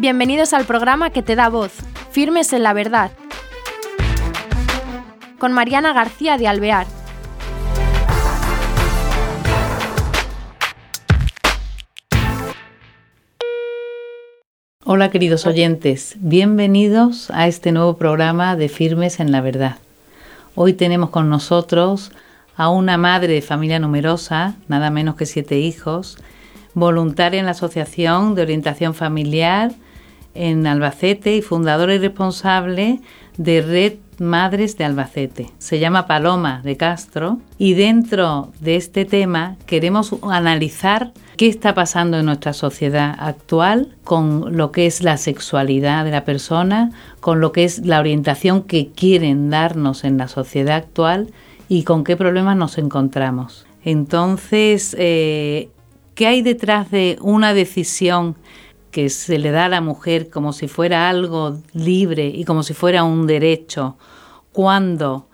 Bienvenidos al programa que te da voz, Firmes en la Verdad, con Mariana García de Alvear. Hola queridos oyentes, bienvenidos a este nuevo programa de Firmes en la Verdad. Hoy tenemos con nosotros a una madre de familia numerosa, nada menos que siete hijos, voluntaria en la Asociación de Orientación Familiar en Albacete y fundadora y responsable de Red Madres de Albacete. Se llama Paloma de Castro y dentro de este tema queremos analizar qué está pasando en nuestra sociedad actual con lo que es la sexualidad de la persona, con lo que es la orientación que quieren darnos en la sociedad actual y con qué problemas nos encontramos. Entonces, eh, ¿qué hay detrás de una decisión que se le da a la mujer como si fuera algo libre y como si fuera un derecho cuando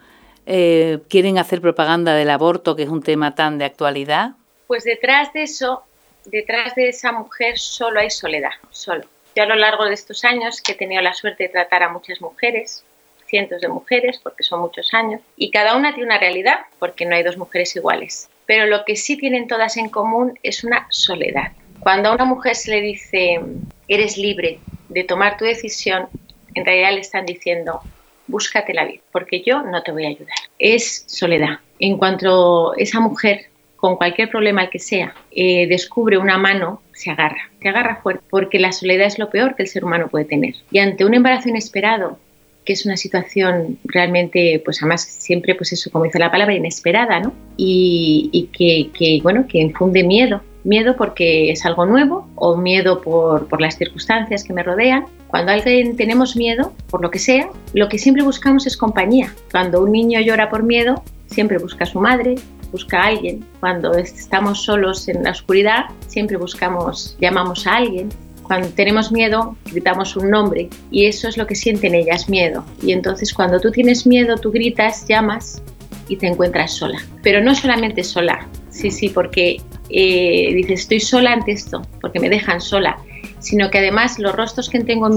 eh, quieren hacer propaganda del aborto, que es un tema tan de actualidad? Pues detrás de eso, detrás de esa mujer solo hay soledad, solo. Yo a lo largo de estos años que he tenido la suerte de tratar a muchas mujeres, cientos de mujeres, porque son muchos años, y cada una tiene una realidad, porque no hay dos mujeres iguales. Pero lo que sí tienen todas en común es una soledad cuando a una mujer se le dice, eres libre de tomar tu decisión, en realidad le están diciendo, búscate la vida, porque yo no te voy a ayudar. Es soledad. En cuanto esa mujer, con cualquier problema que sea, eh, descubre una mano, se agarra, se agarra fuerte, porque la soledad es lo peor que el ser humano puede tener. Y ante un embarazo inesperado, que es una situación realmente, pues además siempre, pues eso, como dice la palabra, inesperada, ¿no? Y, que, que, bueno, que infunde miedo Miedo porque es algo nuevo o miedo por, por las circunstancias que me rodean. Cuando alguien tenemos miedo, por lo que sea, lo que siempre buscamos es compañía. Cuando un niño llora por miedo, siempre busca a su madre, busca a alguien. Cuando estamos solos en la oscuridad, siempre buscamos, llamamos a alguien. Cuando tenemos miedo, gritamos un nombre y eso es lo que sienten ellas, miedo. Y entonces cuando tú tienes miedo, tú gritas, llamas y te encuentras sola. Pero no solamente sola, sí, sí, porque eh, dices, estoy sola ante esto, porque me dejan sola, sino que además los rostros que tengo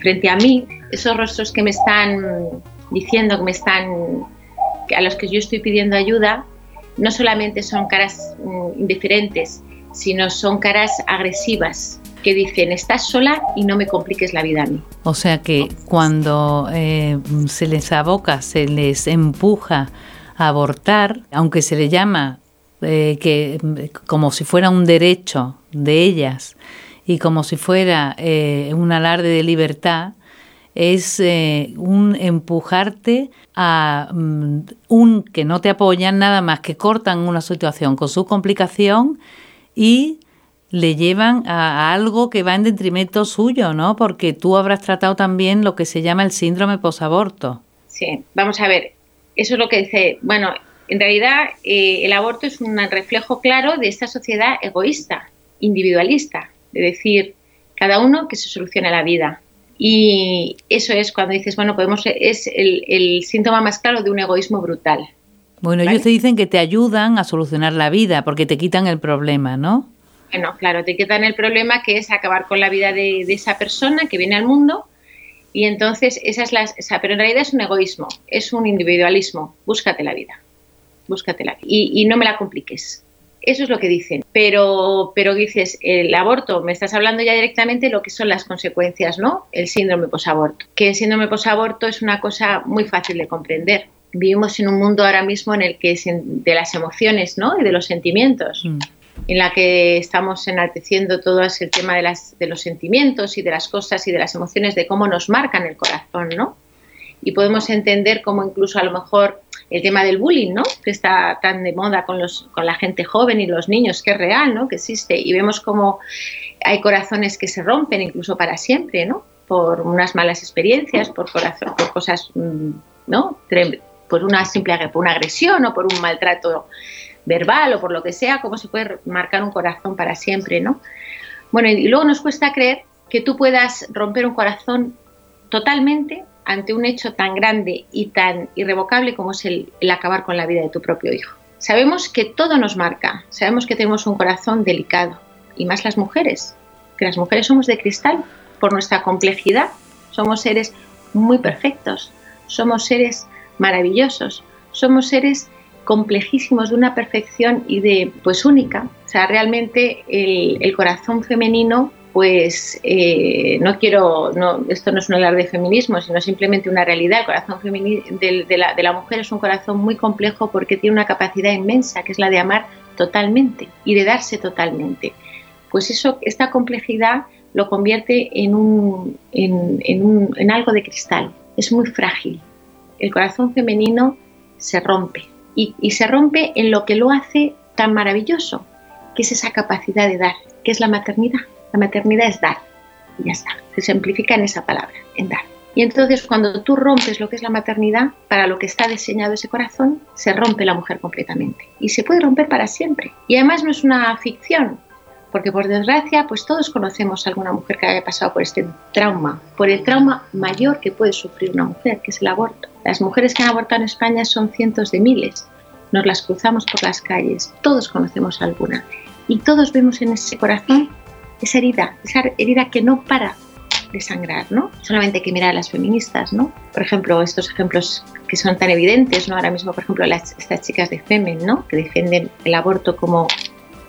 frente a mí, esos rostros que me están diciendo, que me están, a los que yo estoy pidiendo ayuda, no solamente son caras mm, indiferentes, sino son caras agresivas que dicen, estás sola y no me compliques la vida a mí. O sea que cuando eh, se les aboca, se les empuja a abortar, aunque se le llama eh, que como si fuera un derecho de ellas y como si fuera eh, un alarde de libertad, es eh, un empujarte a mm, un que no te apoyan nada más que cortan una situación con su complicación y le llevan a, algo que va en detrimento suyo, ¿no? Porque tú habrás tratado también lo que se llama el síndrome posaborto. Sí, vamos a ver, eso es lo que dice, bueno, en realidad, eh, el aborto es un reflejo claro de esta sociedad egoísta, individualista, de decir, cada uno que se solucione la vida. Y eso es cuando dices, bueno, podemos, es el, síntoma más claro de un egoísmo brutal. Bueno, ellos te dicen que te ayudan a solucionar la vida porque te quitan el problema, ¿no? Bueno, claro, te quitan el problema que es acabar con la vida de, esa persona que viene al mundo y entonces esa es la, pero en realidad es un egoísmo, es un individualismo, búscate la vida búscatela y, no me la compliques. Eso es lo que dicen. Pero, pero dices, el aborto, me estás hablando ya directamente de lo que son las consecuencias, ¿no? El síndrome posaborto. Que el síndrome posaborto es una cosa muy fácil de comprender. Vivimos en un mundo ahora mismo en el que es de las emociones, ¿no? Y de los sentimientos. Mm. En la que estamos enalteciendo todo ese tema de, las, de los sentimientos y de las cosas y de las emociones, de cómo nos marcan el corazón, ¿no? Y podemos entender cómo incluso a lo mejor el tema del bullying, ¿no? Que está tan de moda con, los, con la gente joven y los niños, que es real, ¿no? Que existe. Y vemos como hay corazones que se rompen incluso para siempre, ¿no? Por unas malas experiencias, por, por cosas, mm, ¿no? Por una simple agresión o por un maltrato verbal o por lo que sea, cómo se puede marcar un corazón para siempre, ¿no? Bueno, y luego nos cuesta creer que tú puedas romper un corazón totalmente ante un hecho tan grande y tan irrevocable como es el, acabar con la vida de tu propio hijo. Sabemos que todo nos marca, sabemos que tenemos un corazón delicado, y más las mujeres, que las mujeres somos de cristal, por nuestra complejidad. Somos seres muy perfectos, somos seres maravillosos, somos seres complejísimos de una perfección y de pues única. O sea, realmente el, corazón femenino pues eh, no quiero, esto no es un hablar de feminismo, sino simplemente una realidad. El corazón de, de, la, de la mujer es un corazón muy complejo porque tiene una capacidad inmensa, que es la de amar totalmente y de darse totalmente. Pues eso, esta complejidad lo convierte en, un, en, un, en algo de cristal. Es muy frágil. El corazón femenino se rompe y, y se rompe en lo que lo hace tan maravilloso, que es esa capacidad de dar, que es la maternidad. La maternidad es dar y ya está. Se simplifica en esa palabra, en dar. Y entonces cuando tú rompes lo que es la maternidad, para lo que está diseñado ese corazón, se rompe la mujer completamente. Y se puede romper para siempre. Y además no es una ficción, porque por desgracia, pues todos conocemos a alguna mujer que haya pasado por este trauma, por el trauma mayor que puede sufrir una mujer, que es el aborto. Las mujeres que han abortado en España son cientos de miles. Nos las cruzamos por las calles, todos conocemos alguna. Y todos vemos en ese corazón esa herida, esa herida que no para de sangrar, ¿no? Solamente hay que mirar a las feministas, ¿no? Por ejemplo, estos ejemplos que son tan evidentes, ¿no? Ahora mismo, por ejemplo, las, estas chicas de Femen, ¿no? Que defienden el aborto como,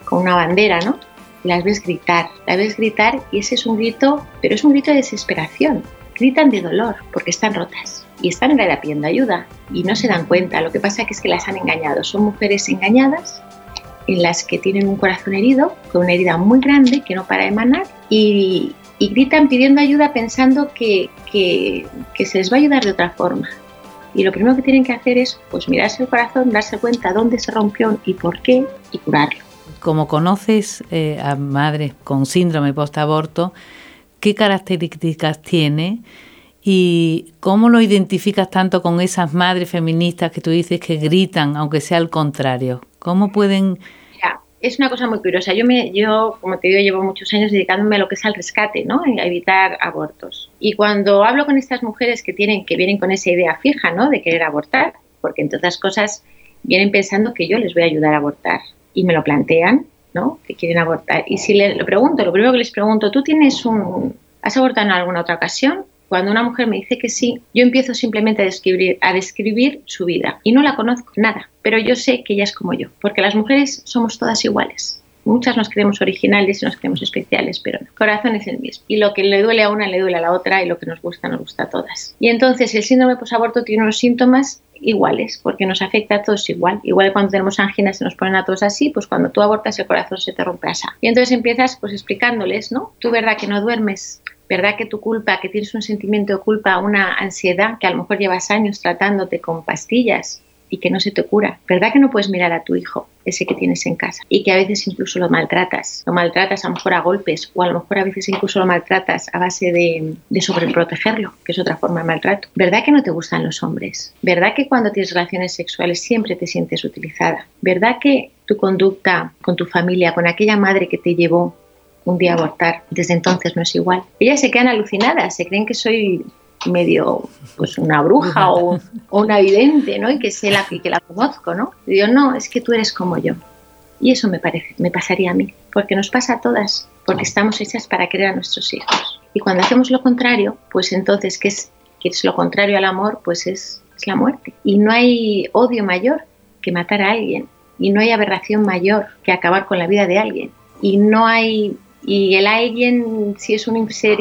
como una bandera, ¿no? las ves gritar, las ves gritar y ese es un grito, pero es un grito de desesperación. Gritan de dolor porque están rotas y están en realidad pidiendo ayuda y no se dan cuenta. Lo que pasa es que las han engañado. Son mujeres engañadas en las que tienen un corazón herido, con una herida muy grande que no para de emanar y, gritan pidiendo ayuda pensando que, que, que se les va a ayudar de otra forma. Y lo primero que tienen que hacer es pues mirarse el corazón, darse cuenta dónde se rompió y por qué y curarlo como conoces eh, a madres con síndrome post-aborto, ¿qué características tiene? ¿Y cómo lo identificas tanto con esas madres feministas que tú dices que gritan, aunque sea al contrario? ¿Cómo pueden...? es una cosa muy curiosa. Yo, me, yo, como te digo, llevo muchos años dedicándome a lo que es al rescate, ¿no? A evitar abortos. Y cuando hablo con estas mujeres que, tienen, que vienen con esa idea fija, ¿no? De querer abortar, porque entre otras cosas vienen pensando que yo les voy a ayudar a abortar y me lo plantean, ¿no? Que quieren abortar. Y si le lo pregunto, lo primero que les pregunto, ¿tú tienes un... ¿Has abortado en alguna otra ocasión? Cuando una mujer me dice que sí, yo empiezo simplemente a describir, a describir su vida y no la conozco nada, pero yo sé que ella es como yo, porque las mujeres somos todas iguales. Muchas nos creemos originales y nos creemos especiales, pero no. El corazón es el mismo. Y lo que le duele a una le duele a la otra y lo que nos gusta nos gusta a todas. Y entonces el síndrome posaborto tiene unos síntomas iguales, porque nos afecta a todos igual. Igual cuando tenemos anginas se nos ponen a todos así, pues cuando tú abortas el corazón se te rompe así. Y entonces empiezas pues explicándoles, ¿no? Tú verdad que no duermes, verdad que tu culpa, que tienes un sentimiento de culpa, una ansiedad, que a lo mejor llevas años tratándote con pastillas, y que no se te cura. ¿Verdad que no puedes mirar a tu hijo, ese que tienes en casa? Y que a veces incluso lo maltratas. Lo maltratas a lo mejor a golpes o a lo mejor a veces incluso lo maltratas a base de, de sobreprotegerlo, que es otra forma de maltrato. ¿Verdad que no te gustan los hombres? ¿Verdad que cuando tienes relaciones sexuales siempre te sientes utilizada? ¿Verdad que tu conducta con tu familia, con aquella madre que te llevó un día abortar, desde entonces no es igual? Ellas se quedan alucinadas, se creen que soy medio pues una bruja o, una vidente, ¿no? Y que sé la que la conozco, ¿no? Y digo, no, es que tú eres como yo. Y eso me parece, me pasaría a mí, porque nos pasa a todas, porque estamos hechas para querer a nuestros hijos. Y cuando hacemos lo contrario, pues entonces, ¿qué es, qué es lo contrario al amor? Pues es, es la muerte. Y no hay odio mayor que matar a alguien. Y no hay aberración mayor que acabar con la vida de alguien. Y no hay y el alguien, si es un ser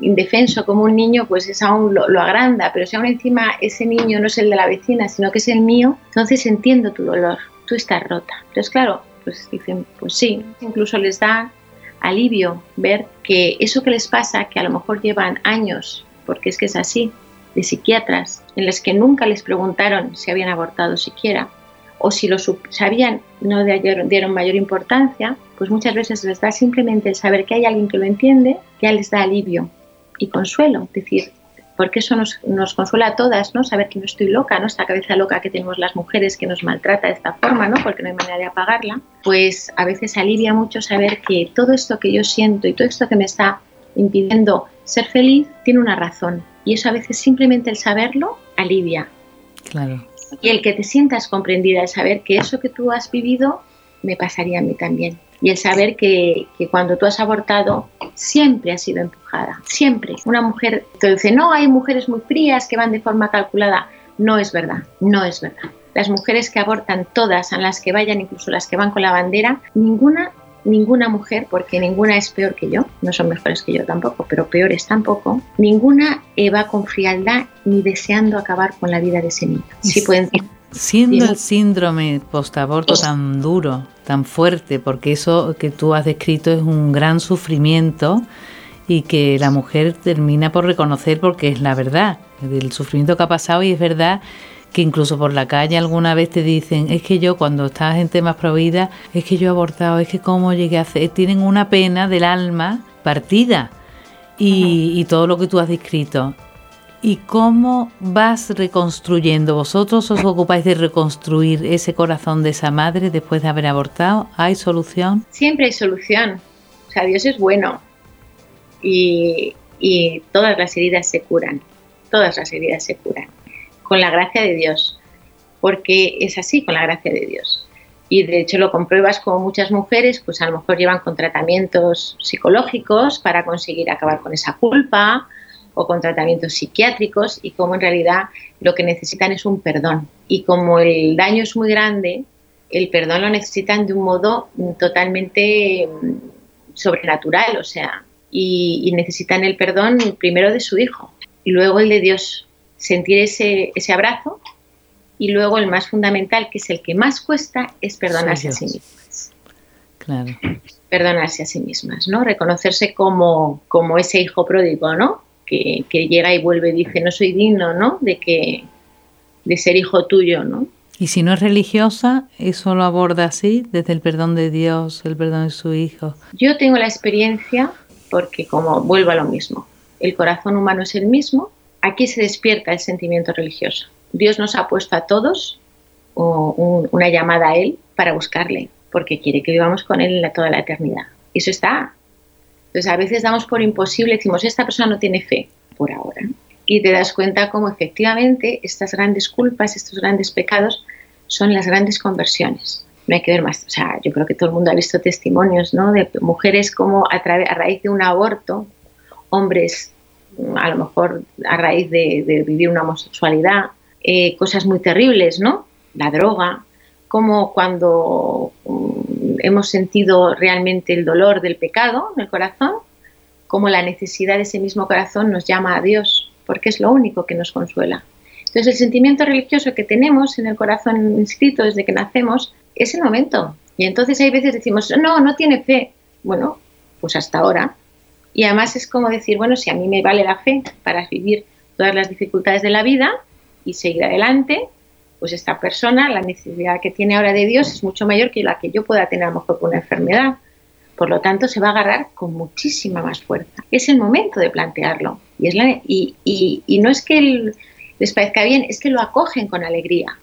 indefenso como un niño, pues es aún lo, agranda, pero si aún encima ese niño no es el de la vecina, sino que es el mío, entonces entiendo tu dolor, tú estás rota. Entonces, claro, pues dicen, pues sí, incluso les da alivio ver que eso que les pasa, que a lo mejor llevan años, porque es que es así, de psiquiatras, en los que nunca les preguntaron si habían abortado siquiera, o si lo sabían, no dieron mayor importancia, pues muchas veces les da simplemente el saber que hay alguien que lo entiende, ya les da alivio y consuelo. Es decir, porque eso nos, consuela a todas, ¿no? Saber que no estoy loca, ¿no? Esta cabeza loca que tenemos las mujeres que nos maltrata de esta forma, ¿no? Porque no hay manera de apagarla. Pues a veces alivia mucho saber que todo esto que yo siento y todo esto que me está impidiendo ser feliz tiene una razón. Y eso a veces simplemente el saberlo alivia. Claro. Y el que te sientas comprendida, el saber que eso que tú has vivido me pasaría a mí también. y el saber que, que, cuando tú has abortado siempre has sido empujada, siempre. Una mujer te dice, no, hay mujeres muy frías que van de forma calculada. No es verdad, no es verdad. Las mujeres que abortan todas, a las que vayan, incluso las que van con la bandera, ninguna ninguna mujer, porque ninguna es peor que yo, no son mejores que yo tampoco, pero peores tampoco, ninguna va con frialdad ni deseando acabar con la vida de ese niño. Sí pueden Siendo el síndrome postaborto tan duro, tan fuerte, porque eso que tú has descrito es un gran sufrimiento y que la mujer termina por reconocer porque es la verdad, del sufrimiento que ha pasado y es verdad que incluso por la calle alguna vez te dicen, es que yo cuando estás en temas prohibidas, es que yo he abortado, es que cómo llegué a hacer, tienen una pena del alma partida y, y todo lo que tú has descrito. ¿Y cómo vas reconstruyendo? ¿Vosotros os ocupáis de reconstruir ese corazón de esa madre después de haber abortado? ¿Hay solución? Siempre hay solución. O sea, Dios es bueno y, y todas las heridas se curan. Todas las heridas se curan. Con la gracia de Dios. Porque es así, con la gracia de Dios. Y de hecho lo compruebas como muchas mujeres, pues a lo mejor llevan con tratamientos psicológicos para conseguir acabar con esa culpa, o con tratamientos psiquiátricos y como en realidad lo que necesitan es un perdón. Y como el daño es muy grande, el perdón lo necesitan de un modo totalmente mm, sobrenatural, o sea, y, necesitan el perdón primero de su hijo y luego el de Dios, sentir ese, ese abrazo y luego el más fundamental, que es el que más cuesta, es perdonarse a sí mismas. Claro. Perdonarse a sí mismas, ¿no? Reconocerse como, como ese hijo pródigo, ¿no? que, llega y vuelve y dice, no soy digno, ¿no? De que de ser hijo tuyo, ¿no? Y si no es religiosa, eso lo aborda así, desde el perdón de Dios, el perdón de su hijo. Yo tengo la experiencia, porque como vuelvo a lo mismo, el corazón humano es el mismo, aquí se despierta el sentimiento religioso. Dios nos ha puesto a todos una llamada a Él para buscarle, porque quiere que vivamos con Él en toda la eternidad. Eso está entonces a veces damos por imposible, decimos, esta persona no tiene fe por ahora. Y te das cuenta cómo efectivamente estas grandes culpas, estos grandes pecados son las grandes conversiones. No hay que ver más, o sea, yo creo que todo el mundo ha visto testimonios ¿no? de mujeres como a, a raíz de un aborto, hombres a lo mejor a raíz de, vivir una homosexualidad, eh, cosas muy terribles, ¿no? La droga, como cuando hemos sentido realmente el dolor del pecado en el corazón, como la necesidad de ese mismo corazón nos llama a Dios, porque es lo único que nos consuela. Entonces el sentimiento religioso que tenemos en el corazón inscrito desde que nacemos es el momento. Y entonces hay veces decimos, no, no tiene fe. Bueno, pues hasta ahora. Y además es como decir, bueno, si a mí me vale la fe para vivir todas las dificultades de la vida y seguir adelante, pues esta persona, la necesidad que tiene ahora de Dios es mucho mayor que la que yo pueda tener a lo mejor con una enfermedad. Por lo tanto, se va a agarrar con muchísima más fuerza. Es el momento de plantearlo. Y, es y, no es que les parezca bien, es que lo acogen con alegría.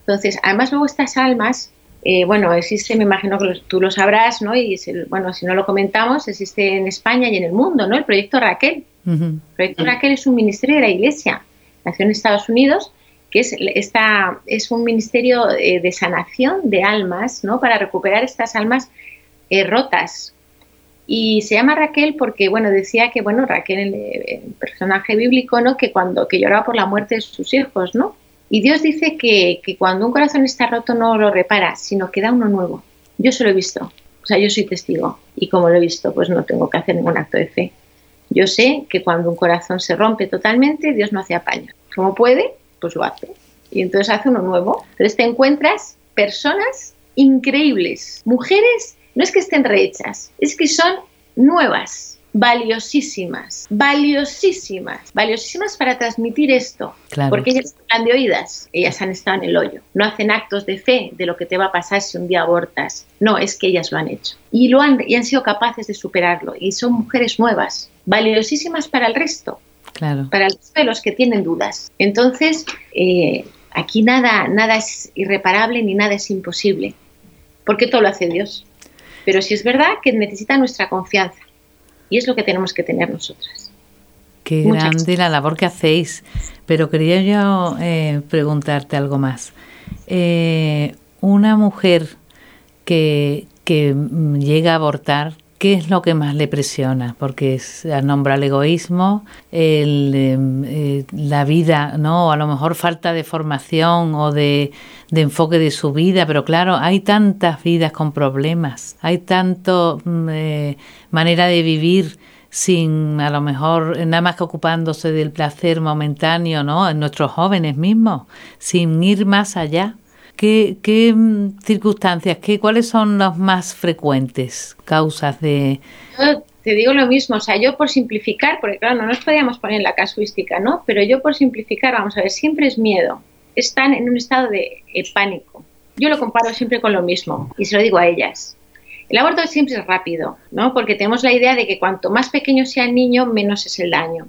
Entonces, además luego estas almas, eh, bueno, existe, me imagino que tú lo sabrás, ¿no? Y bueno, si no lo comentamos, existe en España y en el mundo, ¿no? El proyecto Raquel. El proyecto Raquel es un ministerio de la Iglesia. Nació en Estados Unidos que es, esta, es un ministerio eh, de sanación de almas, ¿no? Para recuperar estas almas eh, rotas. Y se llama Raquel porque, bueno, decía que, bueno, Raquel, el, personaje bíblico, ¿no? Que cuando, que lloraba por la muerte de sus hijos, ¿no? Y Dios dice que, que cuando un corazón está roto no lo repara, sino que da uno nuevo. Yo se lo he visto, o sea, yo soy testigo. Y como lo he visto, pues no tengo que hacer ningún acto de fe. Yo sé que cuando un corazón se rompe totalmente, Dios no hace apaño. ¿Cómo puede? pues lo hace. Y entonces hace uno nuevo. Entonces te encuentras personas increíbles, mujeres, no es que estén rehechas, es que son nuevas, valiosísimas, valiosísimas, valiosísimas para transmitir esto. Porque ellas están de oídas, ellas han estado en el hoyo. No hacen actos de fe de lo que te va a pasar si un día abortas. No, es que ellas lo han hecho. Y, lo han, y han sido capaces de superarlo. Y son mujeres nuevas, valiosísimas para el resto para los que tienen dudas. Entonces, eh, aquí nada, nada es irreparable ni nada es imposible, porque todo lo hace Dios. Pero sí es verdad que necesita nuestra confianza y es lo que tenemos que tener nosotras. Qué grande la labor que hacéis. Pero quería yo eh, preguntarte algo más. Eh, una mujer que, que mm, llega a abortar, ¿qué es lo que más le presiona? Porque nombra el egoísmo, em, eh, la vida, ¿no? O a lo mejor falta de formación o de, de, enfoque de su vida, pero claro, hay tantas vidas con problemas, hay tanto mm, eh, manera de vivir sin a lo mejor nada más que ocupándose del placer momentáneo, ¿no? En nuestros jóvenes mismos, sin ir más allá. ¿Qué, qué mm, circunstancias, qué, cuáles son las más frecuentes causas de...? te digo lo mismo, o sea, yo por simplificar, porque claro, no nos podíamos poner en la casuística, ¿no? Pero yo por simplificar, vamos a ver, siempre es miedo. Están en un estado de pánico. Yo lo comparo siempre con lo mismo y se lo digo a ellas. El aborto siempre es rápido, ¿no? Porque tenemos la idea de que cuanto más pequeño sea el niño, menos es el daño.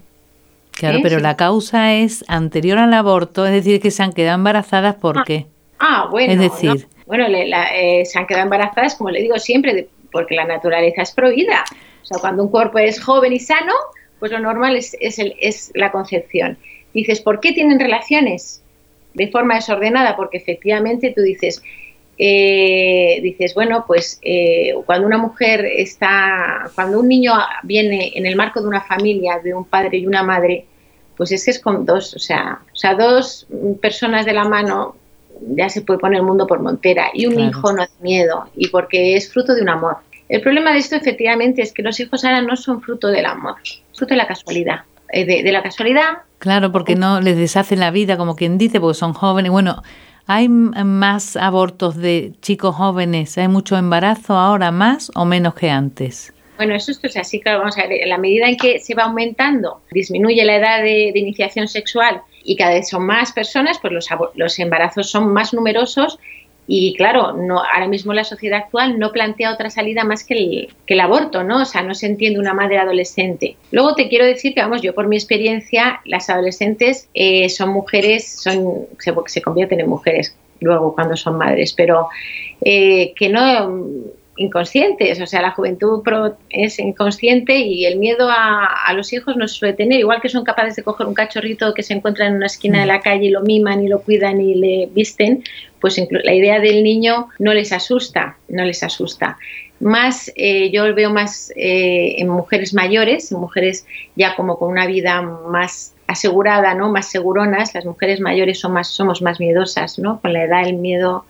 Claro, ¿Eh? pero la causa es anterior al aborto, es decir, que se han quedado embarazadas ¿por ah, bueno. Es decir, bueno, eh, se han quedado embarazadas, como le digo siempre, porque la naturaleza es prohibida. O sea, cuando un cuerpo es joven y sano, pues lo normal es, es, el, es la concepción. Dices, ¿por qué tienen relaciones de forma desordenada? Porque efectivamente tú dices, eh, dices, bueno, pues eh, cuando una mujer está, cuando un niño viene en el marco de una familia, de un padre y una madre, pues es que es con dos, o sea, o sea, dos personas de la mano ya se puede poner el mundo por montera y un hijo no es miedo y porque es fruto de un amor. El problema de esto efectivamente es que los hijos ahora no son fruto del amor, fruto de la casualidad. Eh, de, de la casualidad. Claro, porque no les deshacen la vida, como quien dice, porque son jóvenes. Bueno, ¿Hay más abortos de chicos jóvenes? ¿Hay mucho embarazo ahora más o menos que antes? Bueno, eso es así, claro, vamos a ver, en la medida en que se va aumentando, disminuye la edad de, de iniciación sexual y cada vez son más personas, pues los, los embarazos son más numerosos y claro, no, ahora mismo la sociedad actual no plantea otra salida más que el, el aborto, ¿no? O sea, no se entiende una madre adolescente. Luego te quiero decir que, vamos, yo por mi experiencia, las adolescentes eh, son mujeres, son, se, se, convierten en mujeres luego cuando son madres, pero eh, que no inconscientes, o sea, la juventud es inconsciente y el miedo a, los hijos no suele tener, igual que son capaces de coger un cachorrito que se encuentra en una esquina de la calle y lo miman y lo cuidan y le visten, pues la idea del niño no les asusta, no les asusta. Más, eh, yo veo más eh, en mujeres mayores, en mujeres ya como con una vida más asegurada, ¿no? Más seguronas, las mujeres mayores son más, somos más miedosas, ¿no? Con la edad el miedo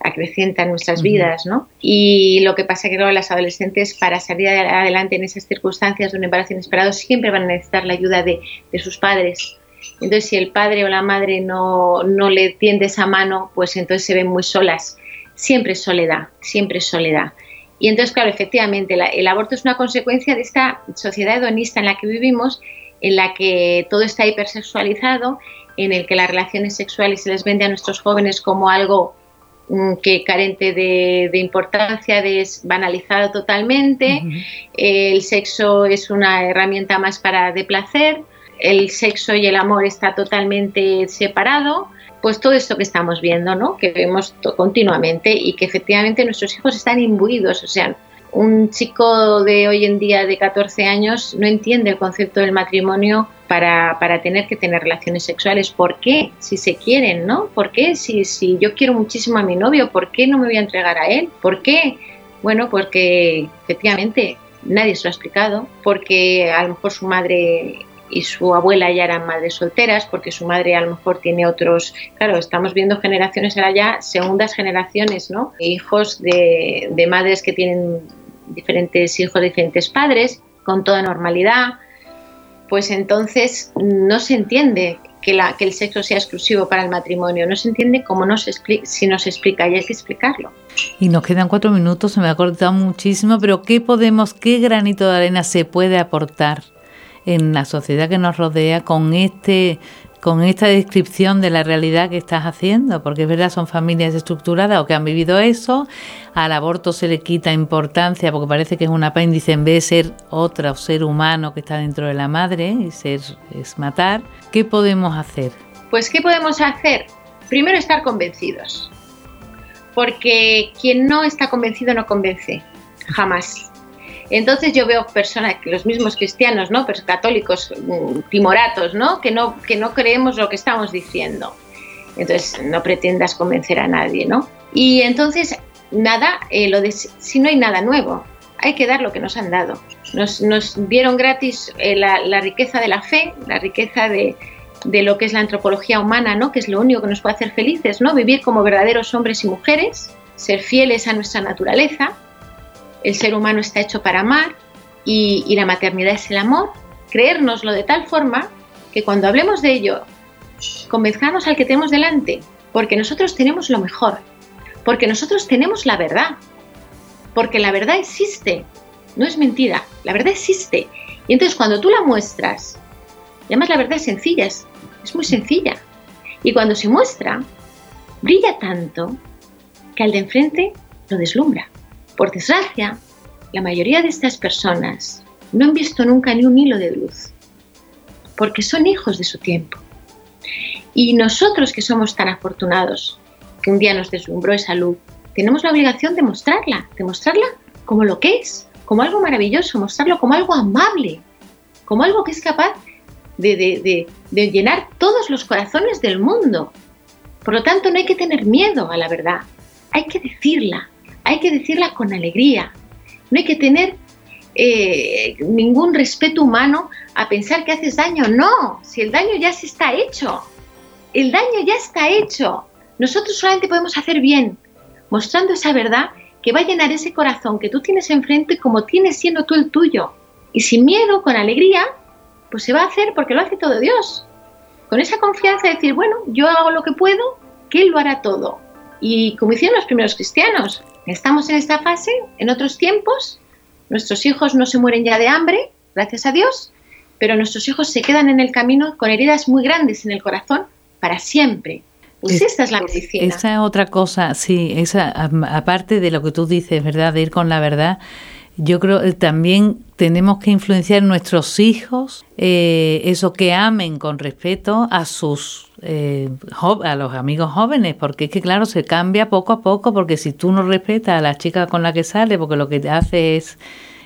acrecienta en nuestras vidas, ¿no? Y lo que pasa es que las adolescentes para salir adelante en esas circunstancias de un embarazo inesperado siempre van a necesitar la ayuda de, sus padres. Entonces, si el padre o la madre no, no le tiende esa mano, pues entonces se ven muy solas. Siempre soledad, siempre soledad. Y entonces, claro, efectivamente, el aborto es una consecuencia de esta sociedad hedonista en la que vivimos, en la que todo está hipersexualizado, en el que las relaciones sexuales se les vende a nuestros jóvenes como algo que carente de, importancia, banalizado totalmente. El sexo es una herramienta más para de placer. El sexo y el amor está totalmente separado. Pues todo esto que estamos viendo, ¿no? Que vemos continuamente y que efectivamente nuestros hijos están imbuidos. O sea, un chico de hoy en día de 14 años no entiende el concepto del matrimonio para, para, tener que tener relaciones sexuales. ¿Por qué? Si se quieren, ¿no? ¿Por qué? Si, si yo quiero muchísimo a mi novio, ¿por qué no me voy a entregar a él? ¿Por qué? Bueno, porque efectivamente nadie se lo ha explicado, porque a lo mejor su madre y su abuela ya eran madres solteras, porque su madre a lo mejor tiene otros, claro, estamos viendo generaciones ahora ya, segundas generaciones, ¿no? Hijos de, de madres que tienen diferentes hijos de diferentes padres, con toda normalidad, pues entonces no se entiende que, la, que el sexo sea exclusivo para el matrimonio, no se entiende cómo no se explica, si no se explica y hay que explicarlo. Y nos quedan cuatro minutos, se me ha cortado muchísimo, pero ¿qué podemos, qué granito de arena se puede aportar en la sociedad que nos rodea con este con esta descripción de la realidad que estás haciendo, porque es verdad, son familias estructuradas o que han vivido eso, al aborto se le quita importancia porque parece que es un apéndice en vez de ser otro ser humano que está dentro de la madre y ser es matar. ¿Qué podemos hacer? Pues ¿qué podemos hacer? Primero estar convencidos, porque quien no está convencido no convence, jamás. Entonces yo veo personas, los mismos cristianos, ¿no? Pero católicos mm, timoratos, ¿no? Que no que no creemos lo que estamos diciendo. Entonces no pretendas convencer a nadie, ¿no? Y entonces nada, eh, lo de si no hay nada nuevo, hay que dar lo que nos han dado. Nos, dieron gratis eh, la, riqueza de la fe, la riqueza de, de, lo que es la antropología humana, ¿no? que es lo único que nos puede hacer felices, ¿no? vivir como verdaderos hombres y mujeres, ser fieles a nuestra naturaleza. El ser humano está hecho para amar y, y la maternidad es el amor. Creérnoslo de tal forma que cuando hablemos de ello, convenzamos al que tenemos delante, porque nosotros tenemos lo mejor, porque nosotros tenemos la verdad, porque la verdad existe, no es mentira, la verdad existe. Y entonces cuando tú la muestras, además la verdad es sencilla, es, muy sencilla. Y cuando se muestra, brilla tanto que al de enfrente lo deslumbra. Por desgracia, la mayoría de estas personas no han visto nunca ni un hilo de luz, porque son hijos de su tiempo. Y nosotros que somos tan afortunados, que un día nos deslumbró esa luz, tenemos la obligación de mostrarla, de mostrarla como lo que es, como algo maravilloso, mostrarlo como algo amable, como algo que es capaz de, llenar todos los corazones del mundo. Por lo tanto, no hay que tener miedo a la verdad, hay que decirla, hay que decirla con alegría, no hay que tener eh, ningún respeto humano a pensar que haces daño, no, si el daño ya se está hecho, el daño ya está hecho, nosotros solamente podemos hacer bien, mostrando esa verdad que va a llenar ese corazón que tú tienes enfrente como tienes siendo tú el tuyo. Y sin miedo, con alegría, pues se va a hacer porque lo hace todo Dios. Con esa confianza de decir, bueno, yo hago lo que puedo, que Él lo hará todo. Y como hicieron los primeros cristianos, estamos en esta fase, en otros tiempos, nuestros hijos no se mueren ya de hambre, gracias a Dios, pero nuestros hijos se quedan en el camino con heridas muy grandes en el corazón para siempre. Pues esta es la medicina. Esa es otra cosa, sí, esa, aparte de lo que tú dices, ¿verdad? De ir con la verdad, yo creo que también tenemos que influenciar en nuestros hijos, eh, eso que amen con respeto a sus eh, a los amigos jóvenes, porque es que claro, se cambia poco a poco, porque si tú no respetas a la chica con la que sale, porque lo que te hace es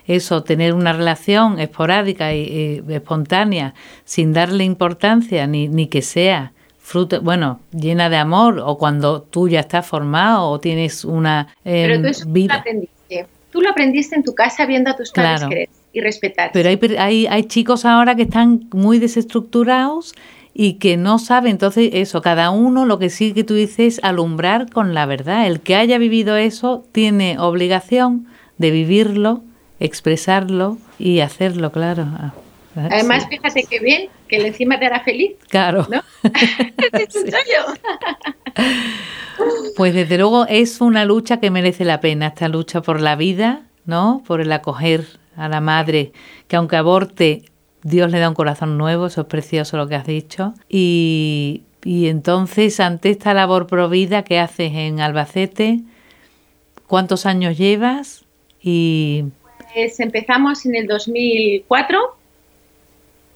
eso, tener una relación esporádica y, espontánea, sin darle importancia, ni, ni que sea bueno, llena de amor o cuando tú ya estás formado o tienes una Pero tú eso vida. Lo aprendiste. Tú lo aprendiste en tu casa viendo a tus padres querer y respetar. Pero hay, hay, hay chicos ahora que están muy desestructurados y que no saben, entonces eso, cada uno lo que sí que tú dices es alumbrar con la verdad. El que haya vivido eso tiene obligación de vivirlo, expresarlo y hacerlo, claro. Ah. Además, fíjate qué bien, que el encima te hará feliz. Claro. ¿no? pues desde luego es una lucha que merece la pena, esta lucha por la vida, ¿no? Por el acoger a la madre, que aunque aborte, Dios le da un corazón nuevo, eso es precioso lo que has dicho. Y, y entonces, ante esta labor provida que haces en Albacete, ¿cuántos años llevas? Y... Pues empezamos en el 2004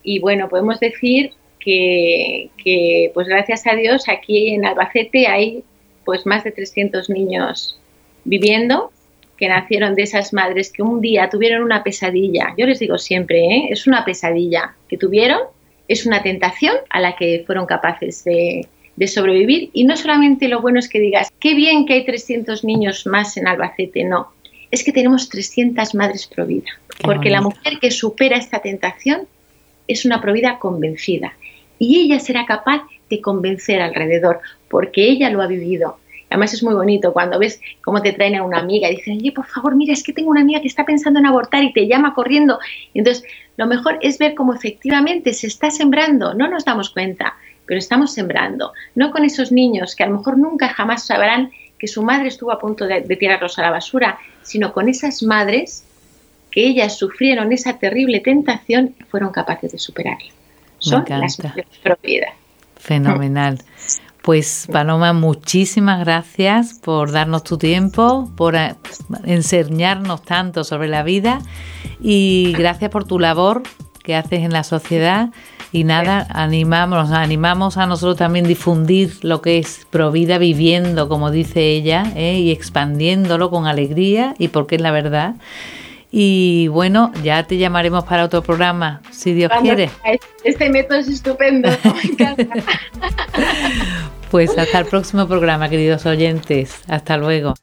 y bueno, podemos decir que, pues gracias a Dios aquí en Albacete hay pues más de 300 niños viviendo que nacieron de esas madres que un día tuvieron una pesadilla. Yo les digo siempre, ¿eh? es una pesadilla que tuvieron, es una tentación a la que fueron capaces de, de sobrevivir. Y no solamente lo bueno es que digas, qué bien que hay 300 niños más en Albacete, no. Es que tenemos 300 madres pro vida. porque la mujer que supera esta tentación es una provida convencida y ella será capaz de convencer alrededor porque ella lo ha vivido. Además es muy bonito cuando ves cómo te traen a una amiga y dicen, oye, por favor, mira, es que tengo una amiga que está pensando en abortar y te llama corriendo. Entonces, lo mejor es ver cómo efectivamente se está sembrando. No nos damos cuenta, pero estamos sembrando. No con esos niños que a lo mejor nunca jamás sabrán que su madre estuvo a punto de, de tirarlos a la basura, sino con esas madres que ellas sufrieron esa terrible tentación y fueron capaces de superarla. Son las propiedades. Fenomenal. Pues Paloma, muchísimas gracias por darnos tu tiempo, por eh, enseñarnos tanto sobre la vida y gracias por tu labor que haces en la sociedad. Y nada, animamos, animamos a nosotros también difundir lo que es Provida viviendo, como dice ella, ¿eh? y expandiéndolo con alegría y porque es la verdad. Y bueno, ya te llamaremos para otro programa, si Dios quiere. Este método es estupendo, pues hasta el próximo programa, queridos oyentes. Hasta luego.